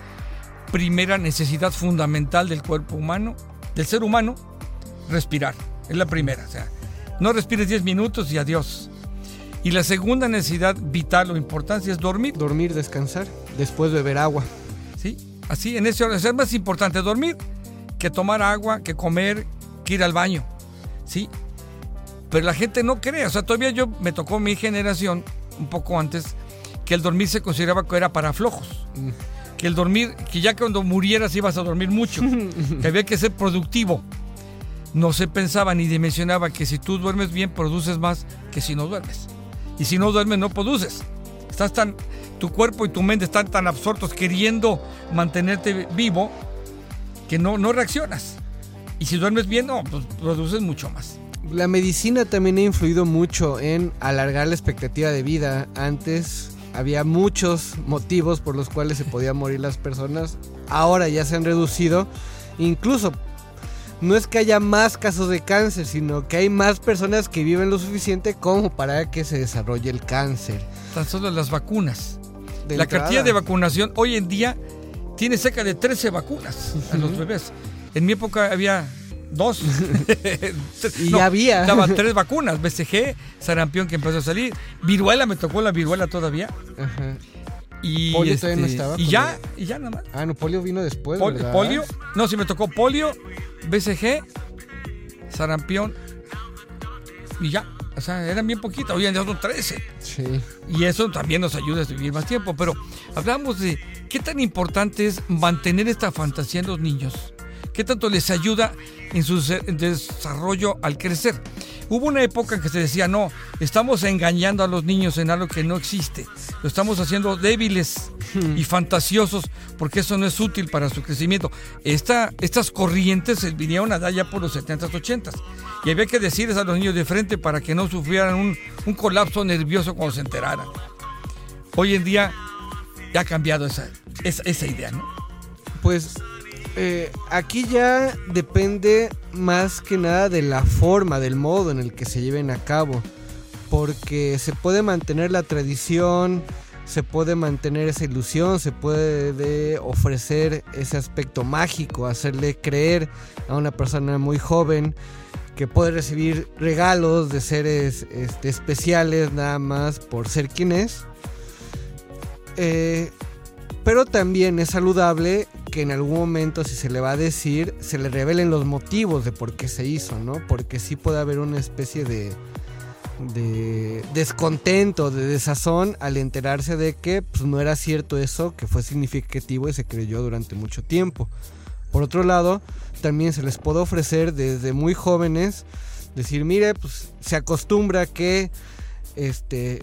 primera necesidad fundamental del cuerpo humano, del ser humano, respirar. Es la primera, o sea, no respires 10 minutos y adiós. Y la segunda necesidad vital o importancia es dormir, Dormir, descansar, después beber agua. ¿sí? Así, en ese orden, es más importante dormir que tomar agua, que comer, que ir al baño, ¿sí? Pero la gente no cree, o sea, todavía yo me tocó mi generación, un poco antes, que el dormir se consideraba que era para flojos. Que el dormir, que ya cuando murieras ibas a dormir mucho, que había que ser productivo. No se pensaba ni dimensionaba que si tú duermes bien, produces más que si no duermes. Y si no duermes, no produces. Estás tan, tu cuerpo y tu mente están tan absortos queriendo mantenerte vivo que no, no reaccionas. Y si duermes bien, no, pues produces mucho más. La medicina también ha influido mucho en alargar la expectativa de vida. Antes había muchos motivos por los cuales se podían morir las personas. Ahora ya se han reducido. Incluso no es que haya más casos de cáncer, sino que hay más personas que viven lo suficiente como para que se desarrolle el cáncer. Tan solo las vacunas. De la entrada. cartilla de vacunación hoy en día tiene cerca de 13 vacunas a los bebés. En mi época había dos. Y ya había. Daban tres vacunas, BCG, sarampión que empezó a salir, viruela, me tocó la viruela todavía. Ajá. Y, Polio todavía no estaba y ya, el- y ya nada más. Ah, no, polio vino después. Pol- ¿verdad? polio, no, sí me tocó polio, BCG, sarampión y ya. O sea, eran bien poquitas, hoy en día son 13. Sí. Y eso también nos ayuda a vivir más tiempo. Pero hablamos de qué tan importante es mantener esta fantasía en los niños. ¿Qué tanto les ayuda en su desarrollo al crecer? Hubo una época en que se decía, no, estamos engañando a los niños en algo que no existe. Lo estamos haciendo débiles y fantasiosos porque eso no es útil para su crecimiento. Esta, estas corrientes se vinieron a dar ya por los 70s, 80s. Y había que decirles a los niños de frente para que no sufrieran un, un colapso nervioso cuando se enteraran. Hoy en día ya ha cambiado esa, esa, esa idea, ¿no? Pues eh, aquí ya depende más que nada de la forma, del modo en el que se lleven a cabo. Porque se puede mantener la tradición, se puede mantener esa ilusión, se puede ofrecer ese aspecto mágico, hacerle creer a una persona muy joven que puede recibir regalos de seres este, especiales nada más por ser quien es. Eh, pero también es saludable que en algún momento, si se le va a decir, se le revelen los motivos de por qué se hizo, ¿no? Porque sí puede haber una especie de, de descontento, de desazón al enterarse de que pues, no era cierto eso, que fue significativo y se creyó durante mucho tiempo. Por otro lado, también se les puede ofrecer desde muy jóvenes, decir, mire, pues se acostumbra que este,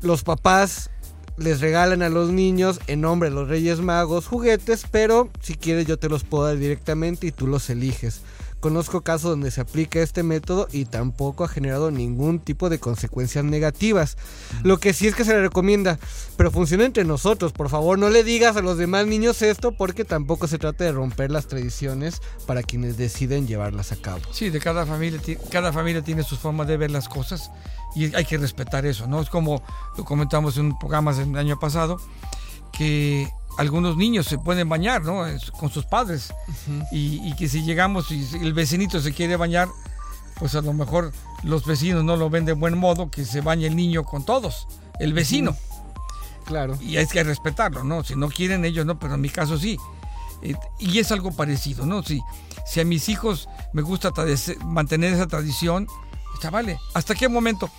los papás les regalan a los niños en nombre de los Reyes Magos juguetes, pero si quieres yo te los puedo dar directamente y tú los eliges. Conozco casos donde se aplica este método y tampoco ha generado ningún tipo de consecuencias negativas. Lo que sí es que se le recomienda, pero funciona entre nosotros. Por favor, no le digas a los demás niños esto porque tampoco se trata de romper las tradiciones para quienes deciden llevarlas a cabo. Sí, de cada familia, cada familia tiene sus formas de ver las cosas y hay que respetar eso, ¿no? Es como lo comentamos en un programa el año pasado, que algunos niños se pueden bañar, ¿no? Con sus padres. y, que si llegamos y el vecinito se quiere bañar, pues a lo mejor los vecinos no lo ven de buen modo, que se bañe el niño con todos, el vecino. Claro. Y hay que respetarlo, ¿no? Si no quieren ellos, no, pero en mi caso sí. Eh, y es algo parecido, ¿no? Si, si a mis hijos me gusta mantener esa tradición, vale ¿hasta qué momento?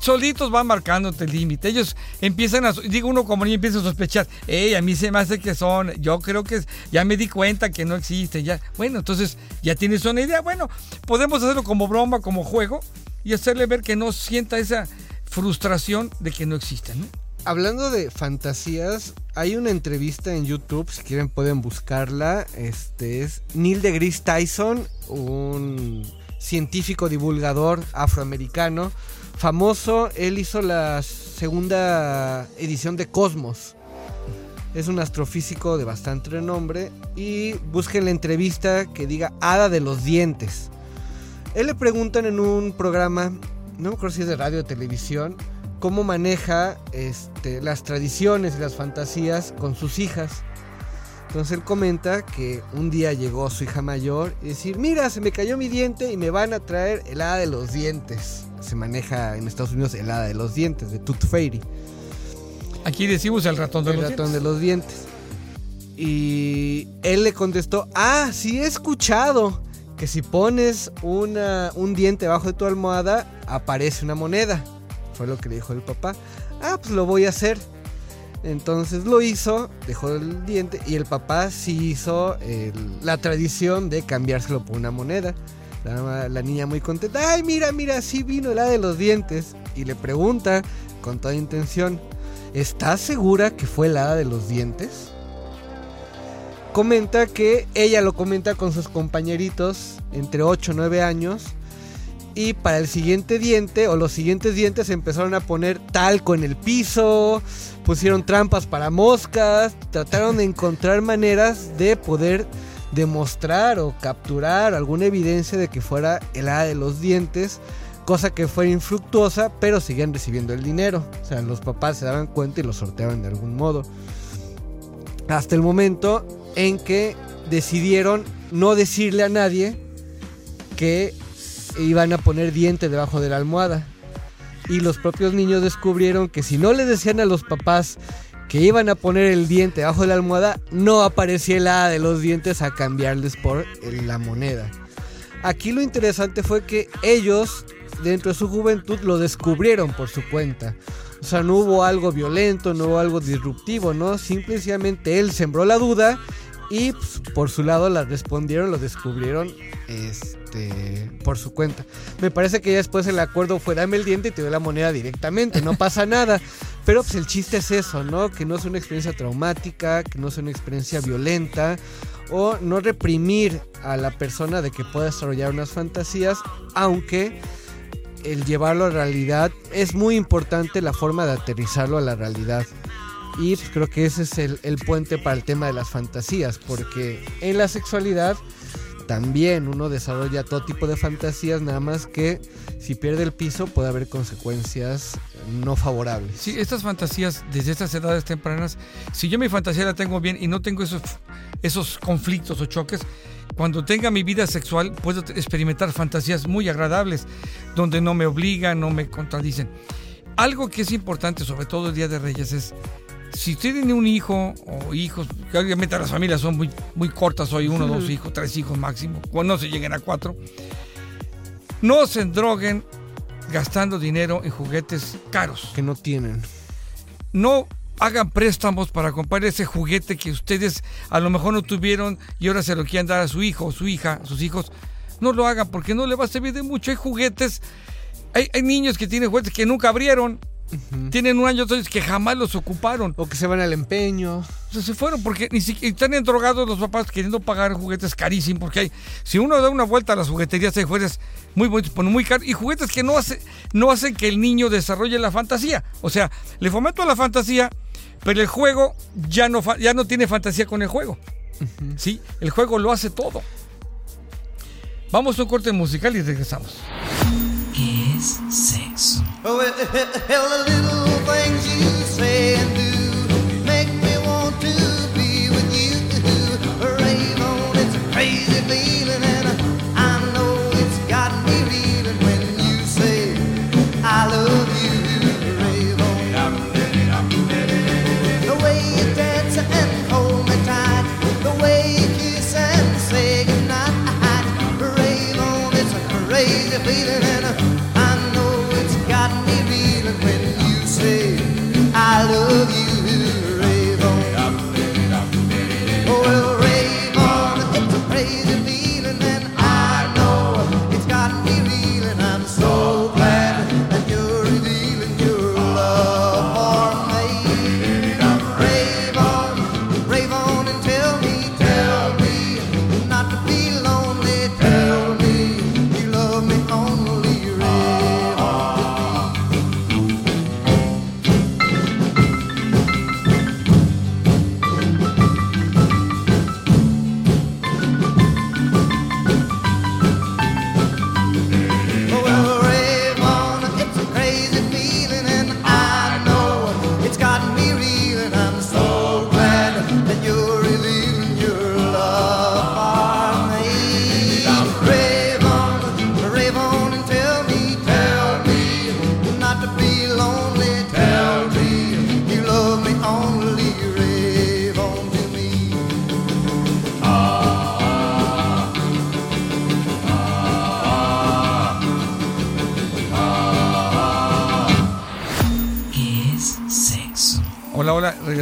Solitos van marcándote el límite. Ellos empiezan a, digo uno como niño empieza a sospechar, hey, a mí se me hace que son, yo creo que ya me di cuenta que no existen, ya. Bueno, entonces ya tienes una idea, bueno, podemos hacerlo como broma, como juego y hacerle ver que no sienta esa frustración de que no existen, Hablando de fantasías, hay una entrevista en YouTube, si quieren pueden buscarla. Este es Neil deGrasse Tyson, un científico divulgador afroamericano famoso, él hizo la segunda edición de Cosmos. Es un astrofísico de bastante renombre y busquen la entrevista que diga Hada de los Dientes. Él le preguntan en un programa, no me acuerdo si es de radio o televisión, cómo maneja este, las tradiciones y las fantasías con sus hijas. Entonces él comenta que un día llegó su hija mayor y decir, mira, se me cayó mi diente y me van a traer el hada de los dientes se maneja en Estados Unidos el hada de los dientes, de Tooth Fairy. Aquí decimos el ratón de el los ratón de los dientes. Y él le contestó, ah, sí he escuchado que si pones una, un diente bajo de tu almohada, aparece una moneda. Fue lo que le dijo el papá. Ah, pues lo voy a hacer. Entonces lo hizo, dejó el diente y el papá sí hizo la tradición de cambiárselo por una moneda. La, niña muy contenta. Ay, mira, mira, sí vino la de los dientes. Y le pregunta con toda intención, ¿estás segura que fue la de los dientes? Comenta que ella lo comenta con sus compañeritos entre 8 y 9 años. Y para el siguiente diente o los siguientes dientes empezaron a poner talco en el piso, pusieron trampas para moscas, trataron de encontrar maneras de poder demostrar o capturar alguna evidencia de que fuera el hada de los dientes, cosa que fue infructuosa, pero seguían recibiendo el dinero. O sea, los papás se daban cuenta y lo sorteaban de algún modo. Hasta el momento en que decidieron no decirle a nadie que iban a poner diente debajo de la almohada. Y los propios niños descubrieron que si no le decían a los papás que iban a poner el diente bajo la almohada, no aparecía el hada de los dientes a cambiarles por la moneda. Aquí lo interesante fue que ellos, dentro de su juventud, lo descubrieron por su cuenta. O sea, no hubo algo violento, no hubo algo disruptivo, ¿no? Simplemente él sembró la duda y pues, por su lado la respondieron, lo descubrieron este, por su cuenta. Me parece que ya después el acuerdo fue dame el diente y te doy la moneda directamente, no pasa nada. Pero pues el chiste es eso, ¿no? Que no es una experiencia traumática, que no es una experiencia violenta o no reprimir a la persona de que pueda desarrollar unas fantasías, aunque el llevarlo a realidad es muy importante la forma de aterrizarlo a la realidad. Y pues, creo que ese es el, puente para el tema de las fantasías, porque en la sexualidad también uno desarrolla todo tipo de fantasías, nada más que si pierde el piso puede haber consecuencias no favorables. Sí, estas fantasías desde estas edades tempranas, si yo mi fantasía la tengo bien y no tengo esos, esos conflictos o choques, cuando tenga mi vida sexual puedo experimentar fantasías muy agradables, donde no me obligan, no me contradicen. Algo que es importante, sobre todo el Día de Reyes, es si usted tiene un hijo o hijos, que obviamente las familias son muy, muy cortas, hoy uno, dos hijos, tres hijos máximo, cuando no se lleguen a cuatro, no se endroguen gastando dinero en juguetes caros. Que no tienen. No hagan préstamos para comprar ese juguete que ustedes a lo mejor no tuvieron y ahora se lo quieren dar a su hijo o su hija, a sus hijos. No lo hagan porque no le va a servir de mucho. Hay juguetes, hay, hay niños que tienen juguetes que nunca abrieron. Tienen un año entonces que jamás los ocuparon. O que se van al empeño. O sea, se fueron porque ni siquiera están endrogados los papás queriendo pagar juguetes carísimos. Porque hay, si uno da una vuelta a las jugueterías, hay juguetes muy bonitos, pero muy caros. Y juguetes que no, hace, no hacen que el niño desarrolle la fantasía. O sea, le fomento la fantasía, pero el juego ya no, ya no tiene fantasía con el juego. ¿Sí? El juego lo hace todo. Vamos a un corte musical y regresamos. ¿Qué es sexo? Oh, well, the little things you say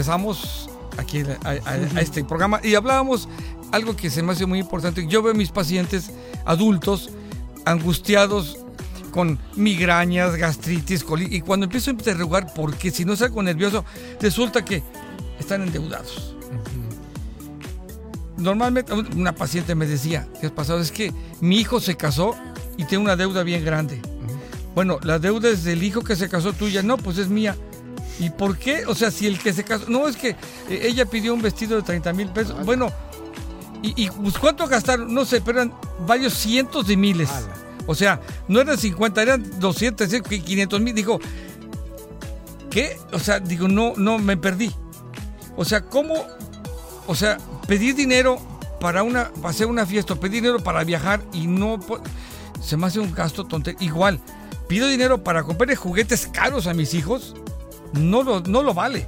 regresamos aquí a, a- a este programa y hablábamos algo que se me hace muy importante. Yo veo a mis pacientes adultos angustiados con migrañas, gastritis, colitis, y cuando empiezo a interrogar por qué, si no es algo nervioso, resulta que están endeudados. Normalmente una paciente me decía, ¿qué ha pasado? Es que mi hijo se casó y tiene una deuda bien grande. Bueno, la deuda es del hijo que se casó tuya, no, pues es mía. ¿Y por qué? O sea, si el que se casó, no es que eh, ella pidió un vestido de 30 mil pesos, bueno, y, y, pues, cuánto gastaron, no sé, pero eran varios cientos de miles. O sea, no eran 50, eran 200, 500 mil. Dijo, ¿qué? O sea, digo, no, no, me perdí. O sea, ¿cómo? O sea, pedir dinero para una, para hacer una fiesta, pedir dinero para viajar y no se me hace un gasto tonto. Igual, pido dinero para comprarle juguetes caros a mis hijos, no lo, no lo vale.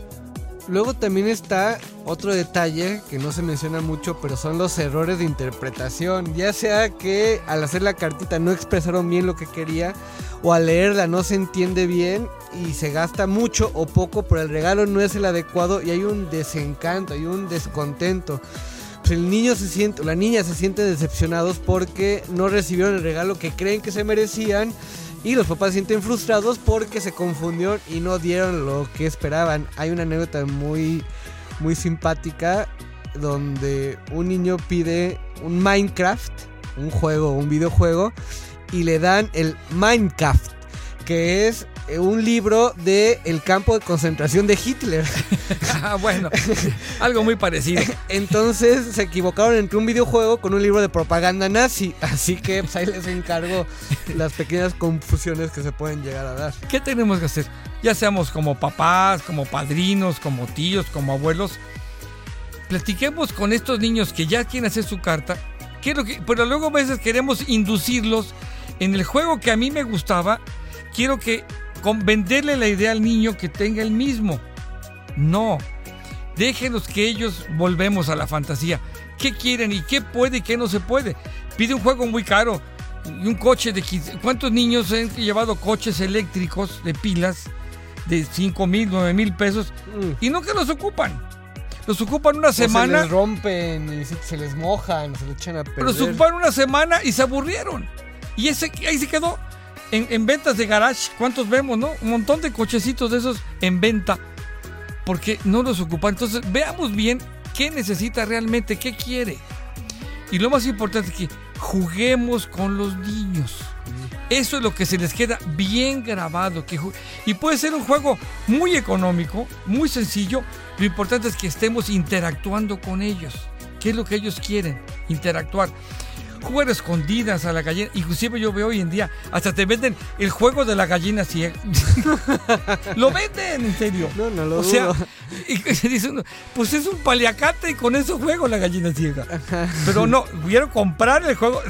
Luego también está otro detalle que no se menciona mucho, pero son los errores de interpretación. Ya sea que al hacer la cartita no expresaron bien lo que quería, o al leerla no se entiende bien y se gasta mucho o poco, pero el regalo no es el adecuado y hay un desencanto, hay un descontento. Pues el niño se siente, la niña se siente decepcionados porque no recibieron el regalo que creen que se merecían. Y los papás se sienten frustrados porque se confundieron y no dieron lo que esperaban. Hay una anécdota muy, muy simpática donde un niño pide un Minecraft, un juego, un videojuego, y le dan el Minecraft, que es un libro de el campo de concentración de Hitler. Ah, bueno, algo muy parecido. Entonces se equivocaron entre un videojuego con un libro de propaganda nazi. Así que pues, ahí les encargo las pequeñas confusiones que se pueden llegar a dar. ¿Qué tenemos que hacer? Ya seamos como papás, como padrinos, como tíos, como abuelos. Platiquemos con estos niños que ya quieren hacer su carta ¿Qué es lo que- pero luego a veces queremos inducirlos en el juego que a mí me gustaba. Quiero que con venderle la idea al niño que tenga el mismo. No. Déjenos que ellos volvemos a la fantasía. ¿Qué quieren y qué puede y qué no se puede? Pide un juego muy caro y un coche de 15. ¿Cuántos niños han llevado coches eléctricos de pilas de 5 mil, 9 mil pesos Mm. y no que los ocupan? Los ocupan una O se semana. les rompen y se, les mojan, se les echan a perder. Pero se ocuparon una semana y se aburrieron. Y ese ahí se quedó. En, en ventas de garage, ¿cuántos vemos, no? Un montón de cochecitos de esos en venta. Porque no los ocupan. Entonces, veamos bien qué necesita realmente, qué quiere. Y lo más importante es que juguemos con los niños. Eso es lo que se les queda bien grabado. Que y puede ser un juego muy económico, muy sencillo. Lo importante es que estemos interactuando con ellos. ¿Qué es lo que ellos quieren? Interactuar. Jugar a escondidas a la gallina. Inclusive yo veo hoy en día, hasta te venden el juego de la gallina ciega. lo venden, en serio. No, no lo O sea, dudo. y se dice uno, pues es un paliacate y con eso juego la gallina ciega. Pero no, quiero comprar el juego,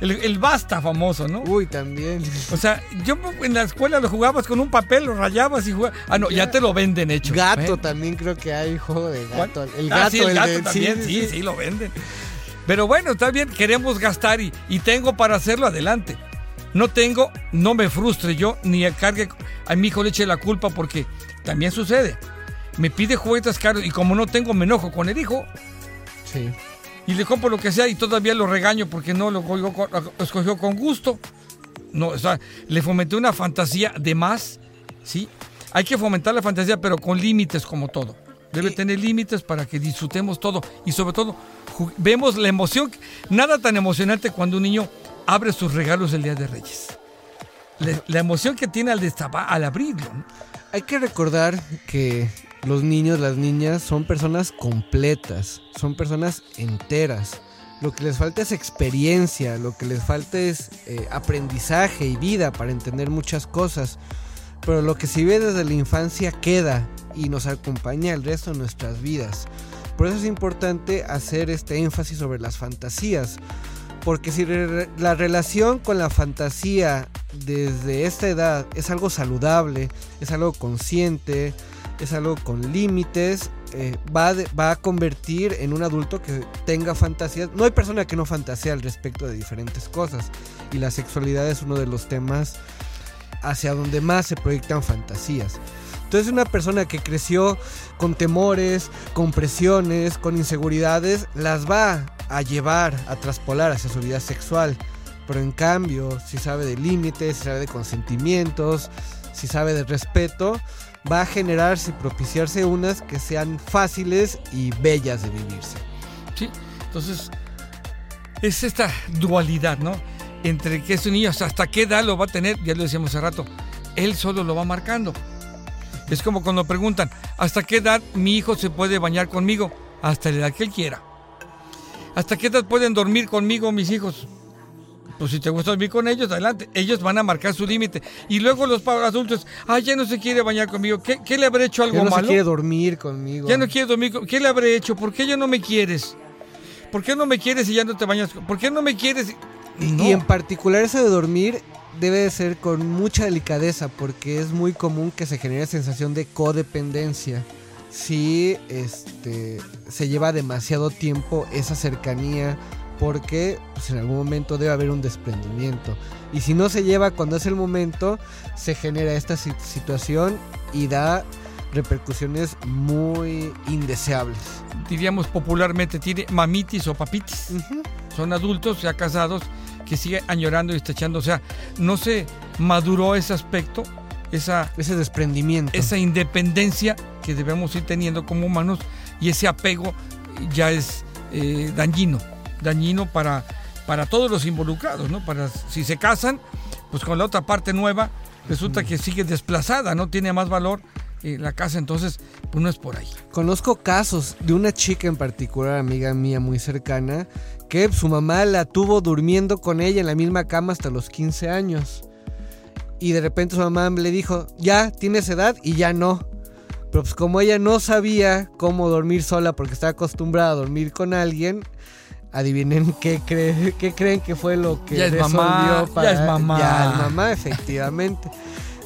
el, el basta famoso, ¿no? Uy, también. O sea, yo en la escuela lo jugabas con un papel, lo rayabas y jugabas. Ah, no, ya te lo venden hecho. Gato ¿eh? también creo que hay juego de ¿Cuál? gato. El Ah, gato, sí, el gato de- también, sí, sí, lo venden. Pero bueno, está bien, queremos gastar y, y tengo para hacerlo adelante. No tengo, no me frustre yo, ni cargue a mi hijo le eche la culpa porque también sucede. Me pide juguetes caros y como no tengo, me enojo con el hijo Sí. y le compro lo que sea y todavía lo regaño porque no lo lo escogió con gusto. No, o sea, le fomenté una fantasía de más, ¿sí? Hay que fomentar la fantasía, pero con límites como todo. Debe tener límites para que disfrutemos todo y sobre todo vemos la emoción. Nada tan emocionante cuando un niño abre sus regalos el Día de Reyes. La, la emoción que tiene al al abrirlo. ¿no? Hay que recordar que los niños, las niñas son personas completas, son personas enteras. Lo que les falta es experiencia, lo que les falta es eh, aprendizaje y vida para entender muchas cosas. Pero lo que se vive desde la infancia queda y nos acompaña el resto de nuestras vidas. Por eso es importante hacer este énfasis sobre las fantasías. Porque si la relación con la fantasía desde esta edad es algo saludable, es algo consciente, es algo con límites, eh, va, va a convertir en un adulto que tenga fantasías. No hay persona que no fantasea al respecto de diferentes cosas. Y la sexualidad es uno de los temas hacia donde más se proyectan fantasías. Entonces una persona que creció con temores, con presiones, con inseguridades, las va a llevar a traspolar hacia su vida sexual. Pero en cambio, si sabe de límites, si sabe de consentimientos, si sabe de respeto, va a generarse y propiciarse unas que sean fáciles y bellas de vivirse. ¿sí? Entonces, es esta dualidad, ¿no? Entre que ese niño hasta, hasta qué edad lo va a tener, ya lo decíamos hace rato, él solo lo va marcando. Es como cuando preguntan, ¿hasta qué edad mi hijo se puede bañar conmigo? Hasta la edad que él quiera. ¿Hasta qué edad pueden dormir conmigo mis hijos? Pues si te gusta dormir con ellos, adelante. Ellos van a marcar su límite. Y luego los adultos, ah, ya no se quiere bañar conmigo. ¿Qué, qué le habré hecho algo Ya no malo? quiere dormir conmigo. Ya no quiere dormir. con- ¿Qué le habré hecho? ¿Por qué ya no me quieres? ¿Por qué no me quieres y ya no te bañas? ¿Por qué no me quieres? Y- No. Y en particular eso de dormir debe de ser con mucha delicadeza porque es muy común que se genere sensación de codependencia. Si este, se lleva demasiado tiempo esa cercanía porque pues, en algún momento debe haber un desprendimiento. Y si no se lleva cuando es el momento, se genera esta si- situación y da repercusiones muy indeseables. Diríamos popularmente, tiene mamitis o papitis. Ujú. Son adultos ya casados que siguen añorando y estachando. O sea, no se maduró ese aspecto, esa, Ese desprendimiento. esa independencia que debemos ir teniendo como humanos y ese apego ya es eh, dañino, dañino para, para todos los involucrados, ¿no? Para si se casan, pues con la otra parte nueva resulta que sigue desplazada, no tiene más valor eh, la casa, entonces pues no es por ahí. Conozco casos de una chica en particular, amiga mía muy cercana, que su mamá la tuvo durmiendo con ella en la misma cama hasta los 15 años. Y de repente su mamá le dijo, ya tienes edad y ya no. Pero pues como ella no sabía cómo dormir sola porque estaba acostumbrada a dormir con alguien, Adivinen qué, cree- qué creen que fue lo que Ya es mamá, resolvió ya es mamá. Ya es mamá, efectivamente.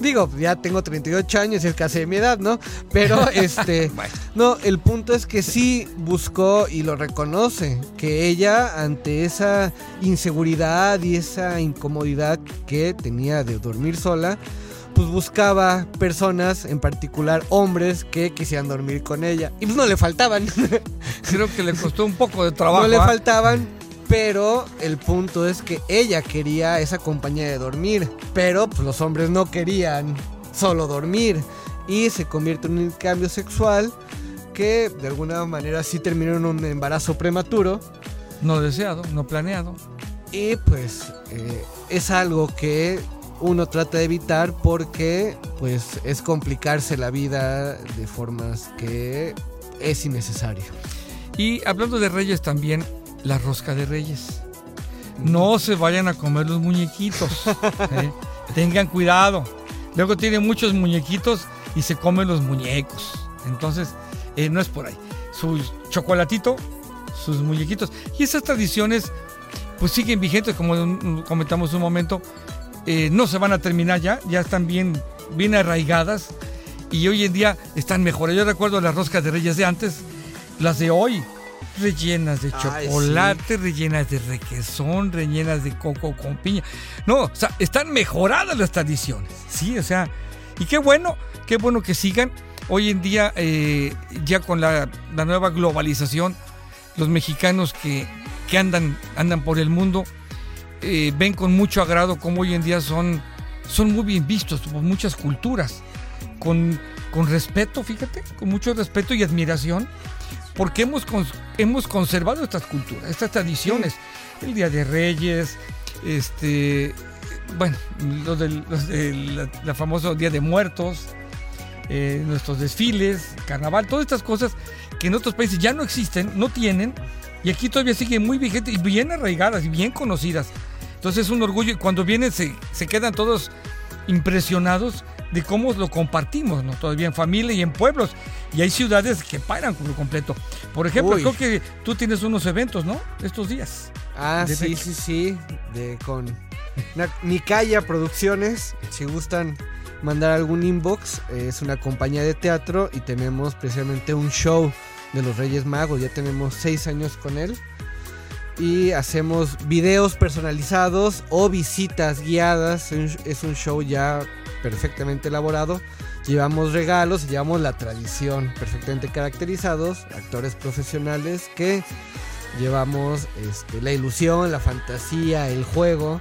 Digo, ya tengo 38 años y es casi de mi edad, ¿no? Pero este, Bueno. no, el punto es que sí buscó y lo reconoce, que ella ante esa inseguridad y esa incomodidad que tenía de dormir sola, pues buscaba personas, en particular hombres, que quisieran dormir con ella. Y pues no le faltaban. Creo que le costó un poco de trabajo. no le ¿ah? faltaban, pero el punto es que ella quería esa compañía de dormir, pero pues, los hombres no querían solo dormir y se convierte en un cambio sexual que de alguna manera sí terminó en un embarazo prematuro No deseado, no planeado. y pues eh, es algo que uno trata de evitar porque pues es complicarse la vida de formas que es innecesario. Y hablando de reyes también, la rosca de reyes. No se vayan a comer los muñequitos. ¿eh? Tengan cuidado. Luego tiene muchos muñequitos y se comen los muñecos. Entonces, eh, no es por ahí. Su chocolatito, sus muñequitos. Y esas tradiciones, pues siguen vigentes, como comentamos un momento. Eh, no se van a terminar ya, ya están bien, bien arraigadas. Y hoy en día están mejores. Yo recuerdo las roscas de reyes de antes, las de hoy, rellenas de Ay, chocolate, rellenas de requesón, rellenas de coco con piña. No, o sea, están mejoradas las tradiciones, ¿sí? O sea, y qué bueno, qué bueno que sigan. Hoy en día, eh, ya con la, la nueva globalización, los mexicanos que, que andan, andan por el mundo eh, ven con mucho agrado cómo hoy en día son, son muy bien vistos por muchas culturas, con, con respeto, fíjate, con mucho respeto y admiración, porque hemos, hemos conservado estas culturas, estas tradiciones, el Día de Reyes, este, bueno, los del, los del la, la famoso Día de Muertos, eh, nuestros desfiles, carnaval, todas estas cosas que en otros países ya no existen, no tienen, y aquí todavía siguen muy vigentes y bien arraigadas y bien conocidas. Entonces es un orgullo y cuando vienen se, se quedan todos impresionados de cómo lo compartimos, ¿no? Todavía en familia y en pueblos. Y hay ciudades que paran por completo. Por ejemplo, Uy. creo que tú tienes unos eventos, ¿no? Estos días. Ah, sí, sí, sí, de con Nikaya Producciones, si gustan mandar algún inbox, es una compañía de teatro y tenemos precisamente un show de los Reyes Magos, ya tenemos seis años con él y hacemos videos personalizados o visitas guiadas, es un show ya perfectamente elaborado. Llevamos regalos y llevamos la tradición perfectamente caracterizados, actores profesionales que llevamos este, la ilusión, la fantasía, el juego.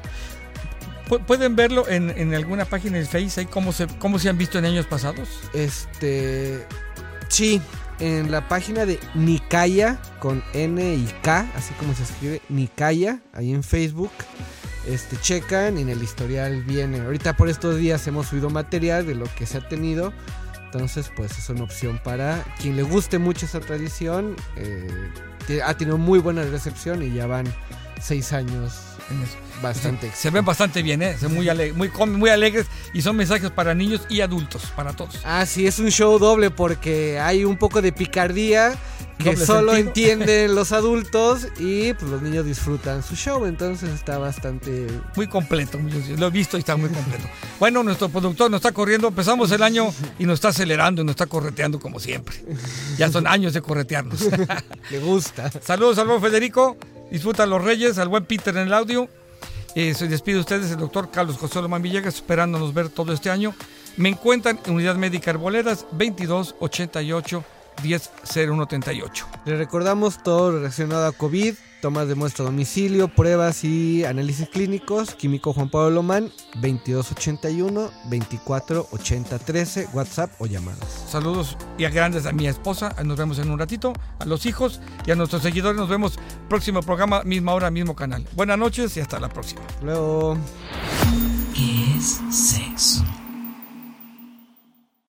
Pu- Pueden verlo en, en alguna página de Face, cómo se, cómo se han visto en años pasados. Este, sí, en la página de Nikaya con N y K, así como se escribe Nikaya, ahí en Facebook. Este, checan y en el historial viene. Ahorita por estos días hemos subido material de lo que se ha tenido. Entonces, pues es una opción para quien le guste mucho esa tradición. eh, ha tenido muy buena recepción y ya van seis años bastante. Se ven bastante bien, ¿eh? Muy, muy, muy alegres y son mensajes para niños y adultos, para todos. Ah, sí, es un show doble porque hay un poco de picardía que solo sentido. entienden los adultos y pues los niños disfrutan su show, entonces está bastante... Muy completo, lo he visto y está muy completo. Bueno, nuestro productor nos está corriendo, empezamos el año y nos está acelerando y nos está correteando como siempre. Ya son años de corretearnos. Le gusta. Saludos al buen Federico, disfruta a los Reyes, al buen Peter en el audio. Eh, se despide de ustedes el doctor Carlos José Lomán Villegas, esperándonos ver todo este año. Me encuentran en Unidad Médica Arboledas 2288 100138. Le recordamos todo relacionado a COVID, tomas de muestra a domicilio, pruebas y análisis clínicos. Químico Juan Pablo Lomán, 2281 248013, WhatsApp o llamadas. Saludos y a grandes a mi esposa. Nos vemos en un ratito. A los hijos y a nuestros seguidores. Nos vemos próximo programa, misma hora, mismo canal. Buenas noches y hasta la próxima. Luego... ¿Qué es sexo?